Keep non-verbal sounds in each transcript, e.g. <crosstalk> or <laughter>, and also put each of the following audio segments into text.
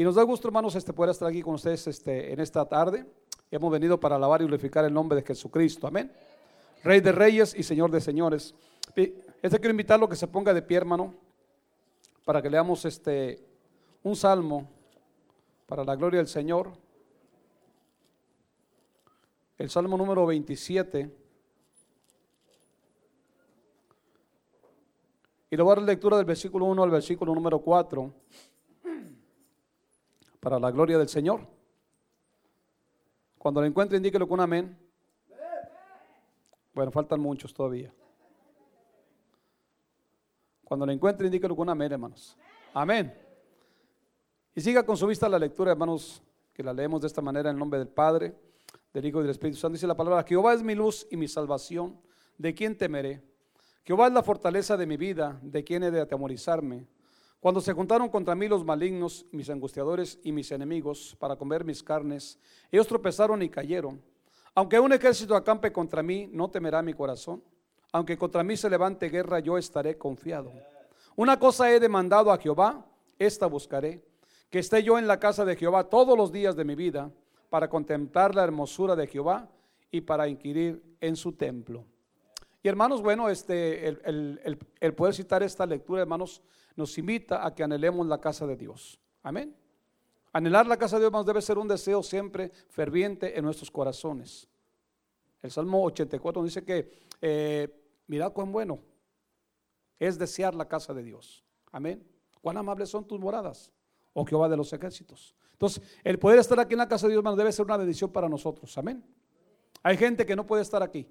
Y nos da gusto, hermanos, este, poder estar aquí con ustedes este, en esta tarde. Hemos venido para alabar y glorificar el nombre de Jesucristo. Amén. Rey de reyes y Señor de señores. Este quiero invitarlo a que se ponga de pie, hermano, para que leamos este, un salmo para la gloria del Señor. El salmo número 27. Y le voy a dar lectura del versículo 1 al versículo número 4 para la gloria del Señor. Cuando lo encuentre, indíquelo con un amén. Bueno, faltan muchos todavía. Cuando lo encuentre, indíquelo con un amén, hermanos. Amén. Y siga con su vista la lectura, hermanos, que la leemos de esta manera en nombre del Padre, del Hijo y del Espíritu Santo. Dice la palabra, Jehová es mi luz y mi salvación, ¿de quién temeré? Jehová es la fortaleza de mi vida, ¿de quién he de atemorizarme? Cuando se juntaron contra mí los malignos, mis angustiadores y mis enemigos, para comer mis carnes, ellos tropezaron y cayeron. Aunque un ejército acampe contra mí, no temerá mi corazón. Aunque contra mí se levante guerra, yo estaré confiado. Una cosa he demandado a Jehová, esta buscaré, que esté yo en la casa de Jehová todos los días de mi vida, para contemplar la hermosura de Jehová y para inquirir en su templo. Y hermanos, bueno, este, el, el poder citar esta lectura, hermanos, nos invita a que anhelemos la casa de Dios. Amén. Anhelar la casa de Dios debe ser un deseo siempre ferviente en nuestros corazones. El Salmo 84 dice que, eh, mira cuán bueno es desear la casa de Dios. Amén. Cuán amables son tus moradas, oh Jehová de los ejércitos. Entonces, el poder estar aquí en la casa de Dios, debe ser una bendición para nosotros. Amén. Hay gente que no puede estar aquí.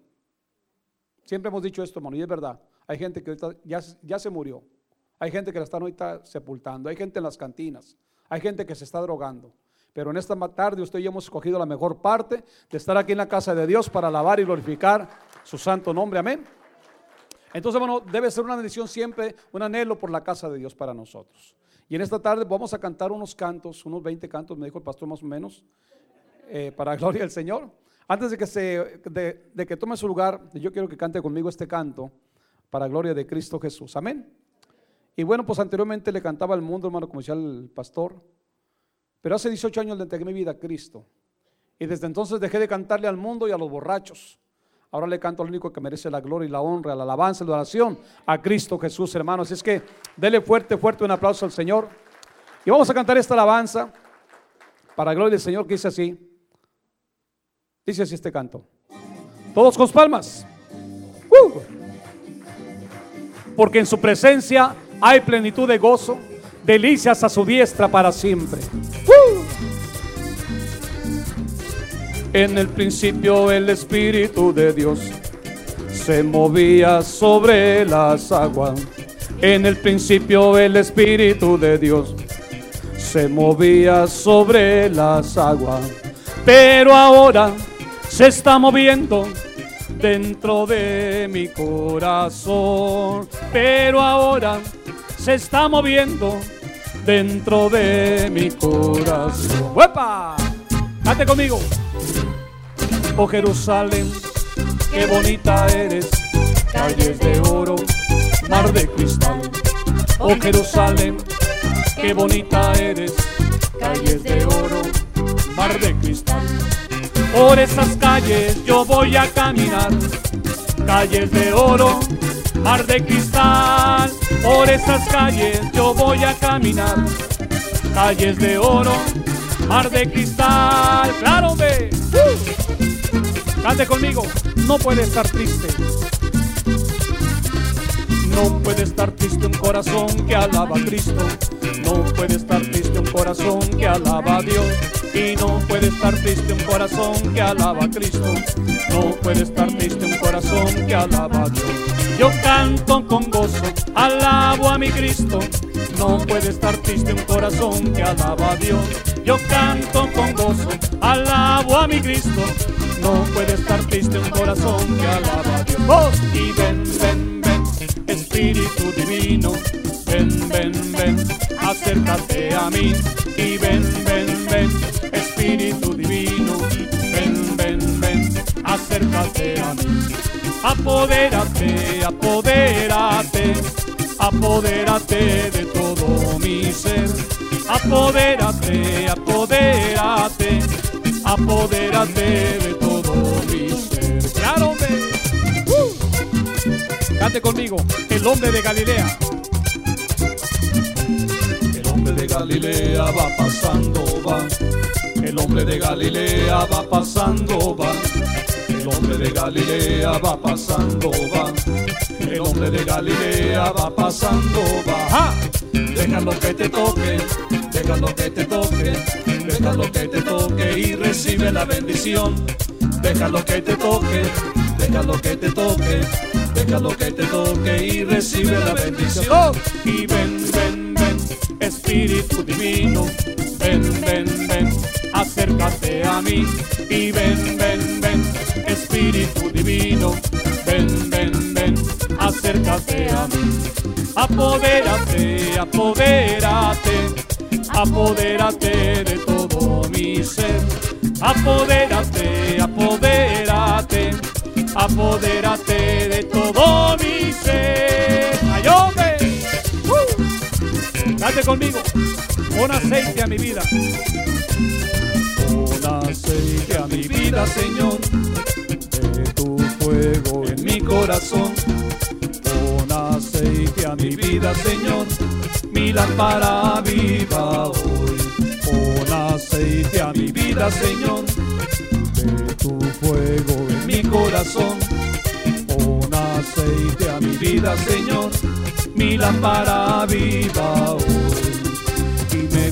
Siempre hemos dicho esto, hermano, y es verdad. Hay gente que ya se murió. Hay gente que la están ahorita sepultando, hay gente en las cantinas, hay gente que se está drogando. Pero en esta tarde usted y yo hemos escogido la mejor parte de estar aquí en la casa de Dios para alabar y glorificar su santo nombre. Amén. Entonces, bueno, debe ser una bendición siempre, un anhelo por la casa de Dios para nosotros. Y en esta tarde vamos a cantar unos cantos, unos 20 cantos, me dijo el pastor más o menos, eh, para <laughs> gloria del Señor. Antes de que, se, de que tome su lugar, yo quiero que cante conmigo este canto para gloria de Cristo Jesús. Amén. Y bueno, pues anteriormente le cantaba al mundo, hermano, como decía el pastor. Pero hace 18 años le entregué mi vida a Cristo. Y desde entonces dejé de cantarle al mundo y a los borrachos. Ahora le canto al único que merece la gloria y la honra, la alabanza la oración, a Cristo Jesús, hermanos. Así es que dele fuerte, fuerte un aplauso al Señor. Y vamos a cantar esta alabanza para la gloria del Señor que dice así. Dice así este canto. Todos con palmas. ¡Uh! Porque en su presencia hay plenitud de gozo, delicias a su diestra para siempre. En el principio el Espíritu de Dios se movía sobre las aguas. En el principio el Espíritu de Dios se movía sobre las aguas. Pero ahora se está moviendo dentro de mi corazón. Pero ahora se está moviendo dentro de mi corazón. ¡Huepa! Cante conmigo. Oh Jerusalén, qué bonita eres, calles de oro, mar de cristal. Oh Jerusalén, qué bonita eres, calles de oro, mar de cristal. Por esas calles yo voy a caminar, calles de oro, mar de cristal. Por esas calles yo voy a caminar, calles de oro, mar de cristal. Claro, ve. Cante conmigo, no puede estar triste. No puede estar triste un corazón que alaba a Cristo. No puede estar triste un corazón que alaba a Dios. Y no puede estar triste un corazón que alaba a Cristo. No puede estar triste un corazón que alaba a Dios. Yo canto con gozo, alabo a mi Cristo. No puede estar triste un corazón que alaba a Dios. Yo canto con gozo, alabo a mi Cristo. No puede estar triste un corazón que alaba a Dios. Oh, y ven, ven, ven, Espíritu Divino. Ven, ven, ven, acércate a mí. Y ven, ven, ven, Espíritu Divino. Ven, ven, ven, acércate a mí apodérate, apodérate, apodérate de todo mi ser. apodérate, apodérate, apodérate de todo mi ser. Claro, hombre. Uh. Cante conmigo, el hombre de Galilea. El hombre de Galilea va pasando, va. El hombre de Galilea va pasando, va. El hombre de Galilea va pasando, va. El hombre de Galilea va pasando, va. Déjalo que te toque, déjalo que te toque, déjalo que te toque y recibe la bendición. Déjalo que te toque, déjalo que te toque, déjalo que te toque y recibe la bendición. Y ven, ven, ven, Espíritu Divino, ven, ven, ven, acércate a mí. Y ven, Apodérate, apodérate, apodérate de todo mi ser. Apodérate, apodérate, apodérate de todo mi ser. ¡Ay, hombre! ¡Uh! Date conmigo. Pon aceite a mi vida. Pon aceite a mi vida, Señor. De tu fuego en mi corazón mi vida, Señor, mi lámpara viva hoy. Pon aceite a mi vida, Señor, de tu fuego en mi corazón. Pon aceite a mi vida, Señor, mi lámpara viva hoy. Y me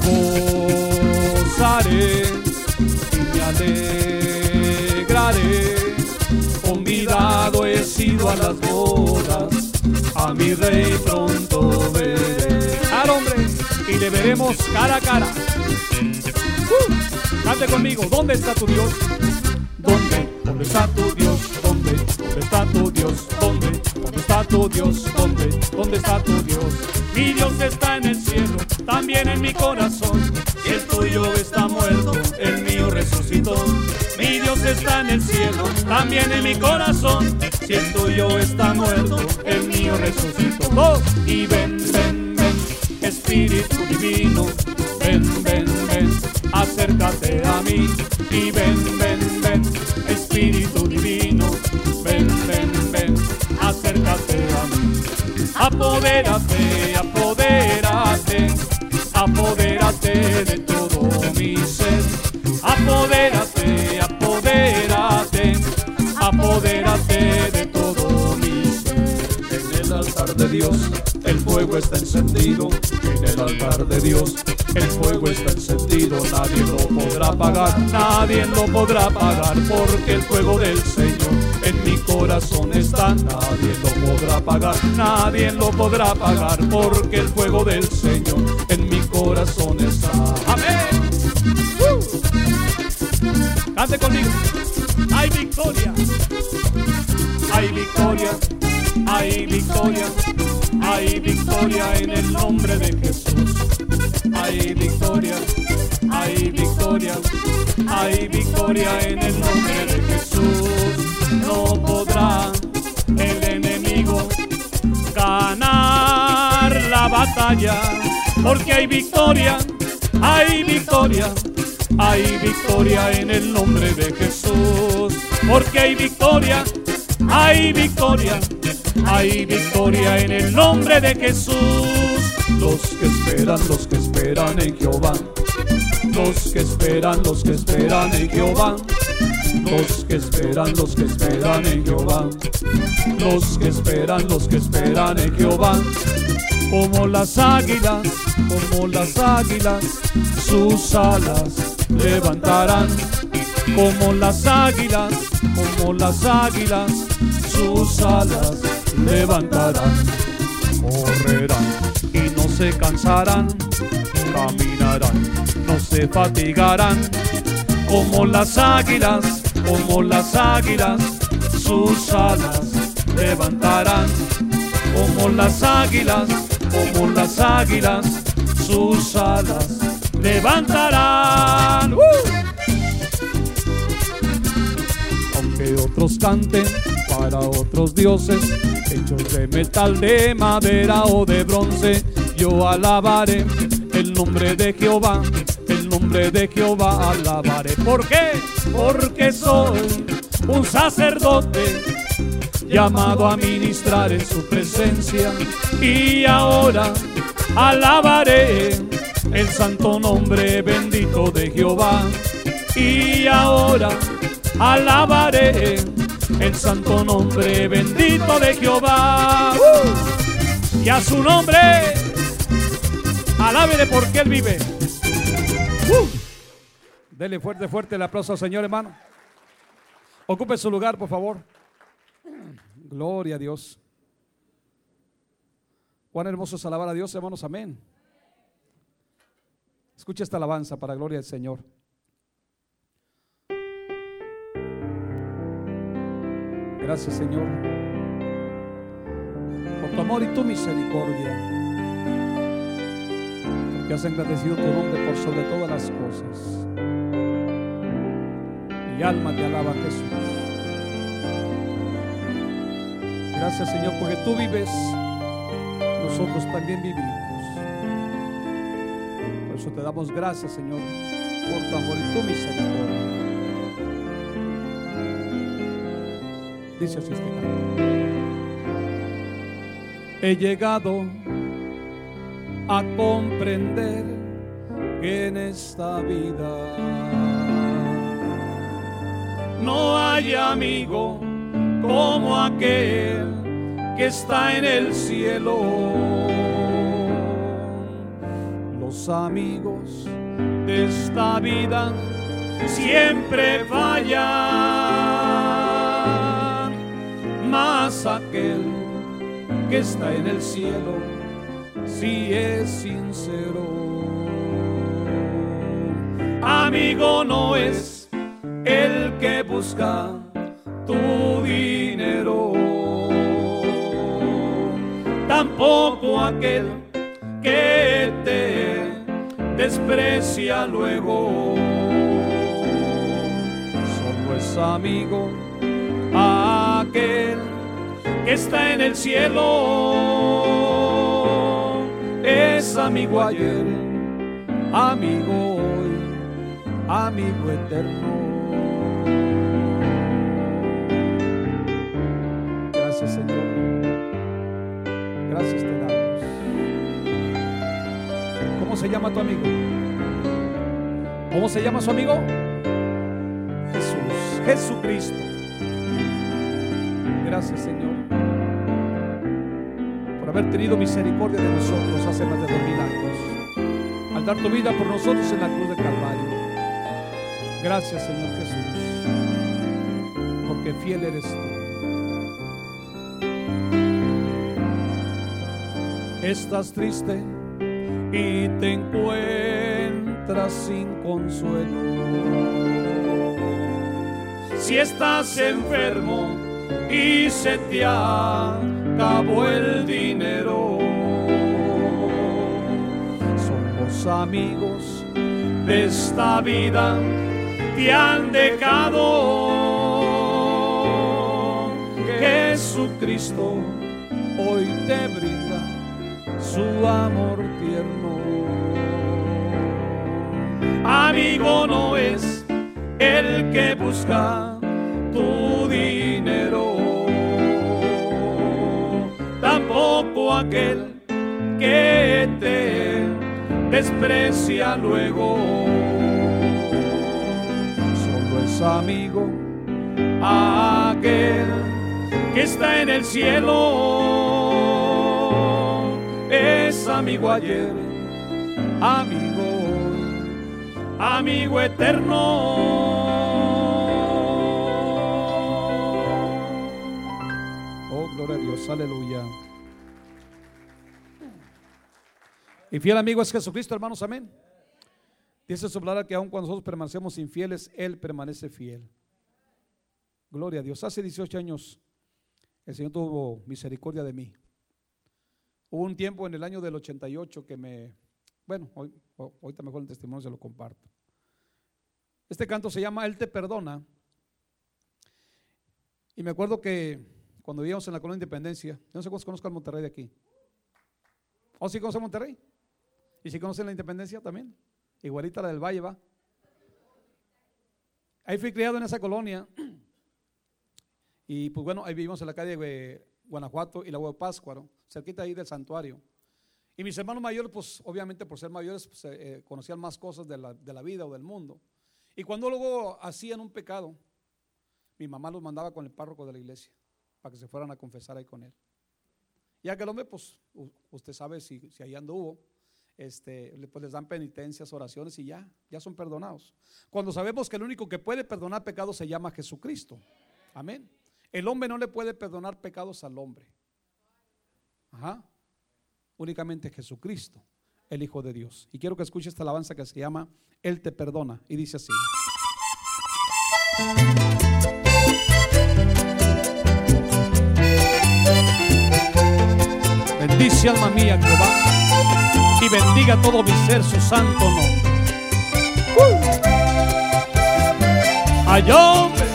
gozaré y me alegraré. Convidado he sido a las bodas a mi rey pronto veré. Al hombre, y le veremos cara a cara. Uh, cante conmigo, ¿dónde está tu Dios? ¿Dónde? ¿Dónde está tu Dios? ¿Dónde? ¿Dónde está tu Dios? ¿Dónde? ¿Dónde está tu Dios? ¿Dónde? ¿Dónde está tu Dios? Mi Dios está en el cielo, también en mi corazón. Y el tuyo está muerto, el mío resucitó. Dios está en el cielo, también en mi corazón. Si el tuyo está muerto, el mío resucitó. Y ven, ven, ven, Espíritu Divino, ven, ven, ven, acércate a mí. Y ven, ven, ven, Espíritu Divino, ven, ven, ven, acércate a mí. Apodérate, apodérate, El fuego está encendido. En el altar de Dios el fuego está encendido. Nadie lo podrá apagar, nadie lo podrá apagar porque el fuego del Señor en mi corazón está. Nadie lo podrá apagar, nadie lo podrá apagar porque el fuego del Señor en mi corazón está. Amén. Cante conmigo. Hay victoria. Hay victoria. Hay victoria. Hay victoria en el nombre de Jesús. Hay victoria. Hay victoria. Hay victoria en el nombre de Jesús. No podrá el enemigo ganar la batalla. Porque hay victoria. Hay victoria hay victoria en el nombre de Jesús, porque hay victoria, hay victoria, hay victoria en el nombre de Jesús. Los que esperan, los que esperan en Jehová, los que esperan, los que esperan en Jehová. Los que esperan, los que esperan en Jehová, los que esperan, los que esperan en Jehová, como las águilas, como las águilas, sus alas levantarán como las águilas, como las águilas, sus alas levantarán, correrán y no se cansarán, caminarán, no se fatigarán, como las águilas, como las águilas, sus alas levantarán, como las águilas, como las águilas, sus alas levantarán. ¡Uh! Aunque otros canten para otros dioses, hechos de metal, de madera o de bronce, yo alabaré el nombre de Jehová, el nombre de Jehová alabaré. ¿Por qué? Porque soy un sacerdote llamado a ministrar en su presencia y ahora alabaré el santo nombre bendito de Jehová y ahora alabaré el santo nombre bendito de Jehová y a su nombre alábele porque él vive dele fuerte fuerte el aplauso al Señor hermano ocupe su lugar por favor Gloria a Dios. Cuán hermoso es alabar a Dios, hermanos. Amén. Escucha esta alabanza para gloria del Señor. Gracias, Señor, por tu amor y tu misericordia. Porque has engrandecido tu nombre por sobre todas las cosas. Mi alma te alaba, Jesús. Gracias Señor porque tú vives, nosotros también vivimos. Por eso te damos gracias Señor por tu amor y tu misericordia. Dice así este canto. He llegado a comprender que en esta vida no hay amigo como aquel que está en el cielo. Los amigos de esta vida siempre fallan, aquel que está en el cielo si es sincero. Amigo no es el que busca tu dinero, tampoco aquel que te desprecia luego. Solo es amigo aquel que está en el cielo, es amigo ayer, amigo hoy, amigo eterno. se llama tu amigo? ¿Cómo se llama su amigo? Jesús, Jesucristo. Gracias Señor haber tenido misericordia de nosotros hace más de dos mil años, al dar tu vida por nosotros en la cruz de Calvario. Gracias Señor Jesús, porque fiel eres tú. Estás triste y te encuentras sin consuelo. Si estás enfermo y se te acabó el dinero, amigos de esta vida, te han dejado. Jesucristo hoy te brinda su amor tierno. Amigo no es el que busca tu dinero, tampoco aquel que te desprecia luego. Solo es amigo aquel que está en el cielo es amigo ayer, amigo hoy, amigo eterno. Oh, gloria a Dios, aleluya. Y fiel amigo es Jesucristo, hermanos, amén. Dice su palabra que aun cuando nosotros permanecemos infieles, Él permanece fiel. Gloria a Dios. Hace 18 años el Señor tuvo misericordia de mí. Hubo un tiempo en el año del 88 que me, bueno, hoy, ahorita mejor el testimonio se lo comparto. Este canto se llama Él te perdona. Y me acuerdo que cuando vivíamos en la colonia Independencia, yo no sé cuántos conozcan Monterrey de aquí. ¿O sí conocen Monterrey? ¿Y si conocen la independencia también? Igualita la del Valle, va. Ahí fui criado en esa colonia. Y pues bueno, ahí vivimos en la calle de Guanajuato y la de Páscuaro, cerquita ahí del santuario. Y mis hermanos mayores, pues obviamente por ser mayores, pues, eh, conocían más cosas de la, de la vida o del mundo. Y cuando luego hacían un pecado, mi mamá los mandaba con el párroco de la iglesia para que se fueran a confesar ahí con él. Ya que el hombre, pues usted sabe si, si ahí anduvo, este, pues les dan penitencias, oraciones y ya, ya son perdonados. Cuando sabemos que el único que puede perdonar pecados se llama Jesucristo. Amén. El hombre no le puede perdonar pecados al hombre. Ajá. Únicamente Jesucristo, el Hijo de Dios. Y quiero que escuche esta alabanza que se llama Él te perdona. Y dice así. Bendice alma mía Jehová bendiga todo mi ser su santo nombre. Ay, hombre,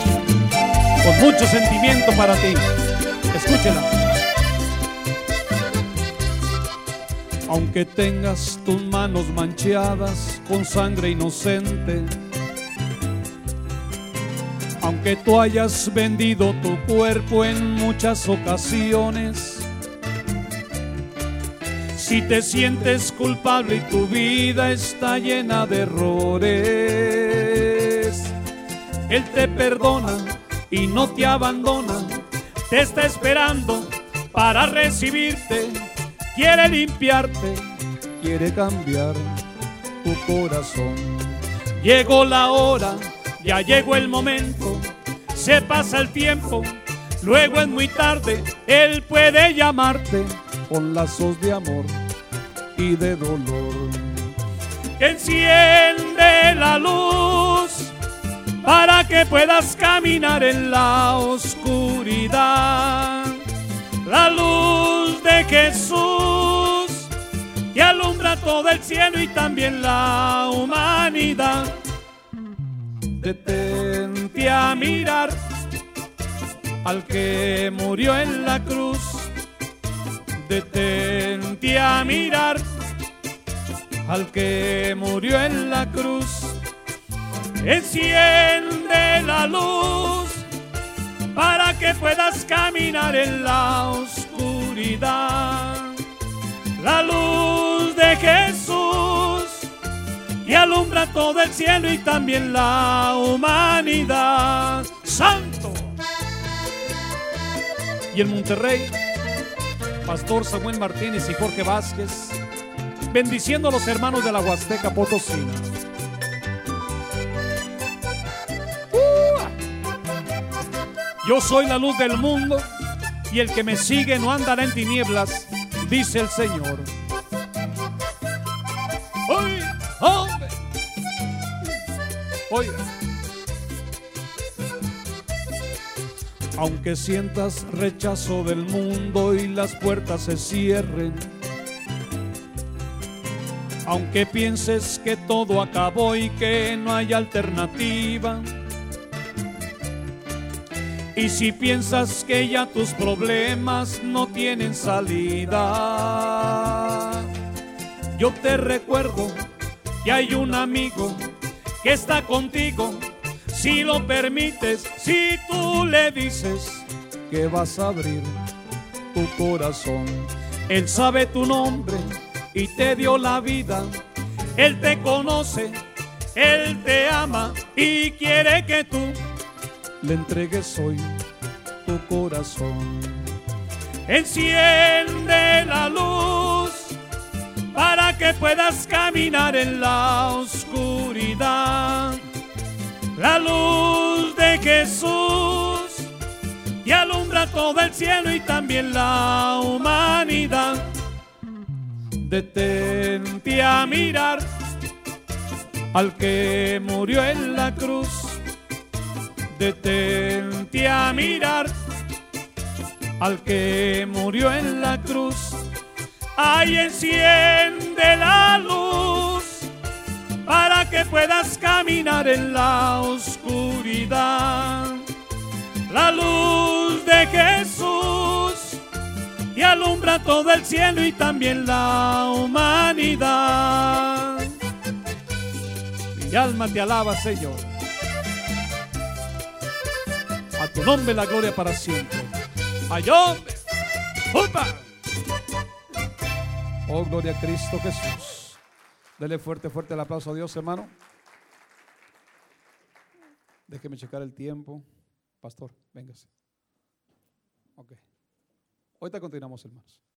con mucho sentimiento para ti. Escúchela. Aunque tengas tus manos manchadas con sangre inocente, aunque tú hayas vendido tu cuerpo en muchas ocasiones, si te sientes culpable y tu vida está llena de errores, Él te perdona y no te abandona, te está esperando para recibirte, quiere limpiarte, quiere cambiar tu corazón. Llegó la hora, ya llegó el momento, se pasa el tiempo, luego es muy tarde, Él puede llamarte con lazos de amor y de dolor. Enciende la luz para que puedas caminar en la oscuridad. La luz de Jesús que alumbra todo el cielo y también la humanidad. Detente a mirar al que murió en la cruz. Detente a mirar al que murió en la cruz Enciende la luz para que puedas caminar en la oscuridad. La luz de Jesús que alumbra todo el cielo y también la humanidad. Santo. Y en Monterrey, Pastor Samuel Martínez y Jorge Vázquez, bendiciendo a los hermanos de la Huasteca Potosina. Yo soy la luz del mundo y el que me sigue no andará en tinieblas, dice el Señor. Oiga, hombre. Oiga. Aunque sientas rechazo del mundo y las puertas se cierren, aunque pienses que todo acabó y que no hay alternativa, y si piensas que ya tus problemas no tienen salida, yo te recuerdo que hay un amigo que está contigo. Si lo permites, si tú le dices que vas a abrir tu corazón, Él sabe tu nombre y te dio la vida. Él te conoce, Él te ama y quiere que tú le entregues hoy tu corazón. Enciende la luz para que puedas caminar en la oscuridad. La luz de Jesús que alumbra todo el cielo y también la humanidad. Detente a mirar al que murió en la cruz detente a mirar al que murió en la cruz. Ahí enciende la luz para que puedas caminar en la oscuridad. La luz de Jesús alumbra todo el cielo y también la humanidad. Mi alma te alaba, Señor. A tu nombre la gloria para siempre. Ay, hombre. Oh, gloria a Cristo Jesús. Dele fuerte, fuerte el aplauso a Dios, hermano. Déjeme checar el tiempo. Pastor, véngase. Ok. Ahorita continuamos, hermanos.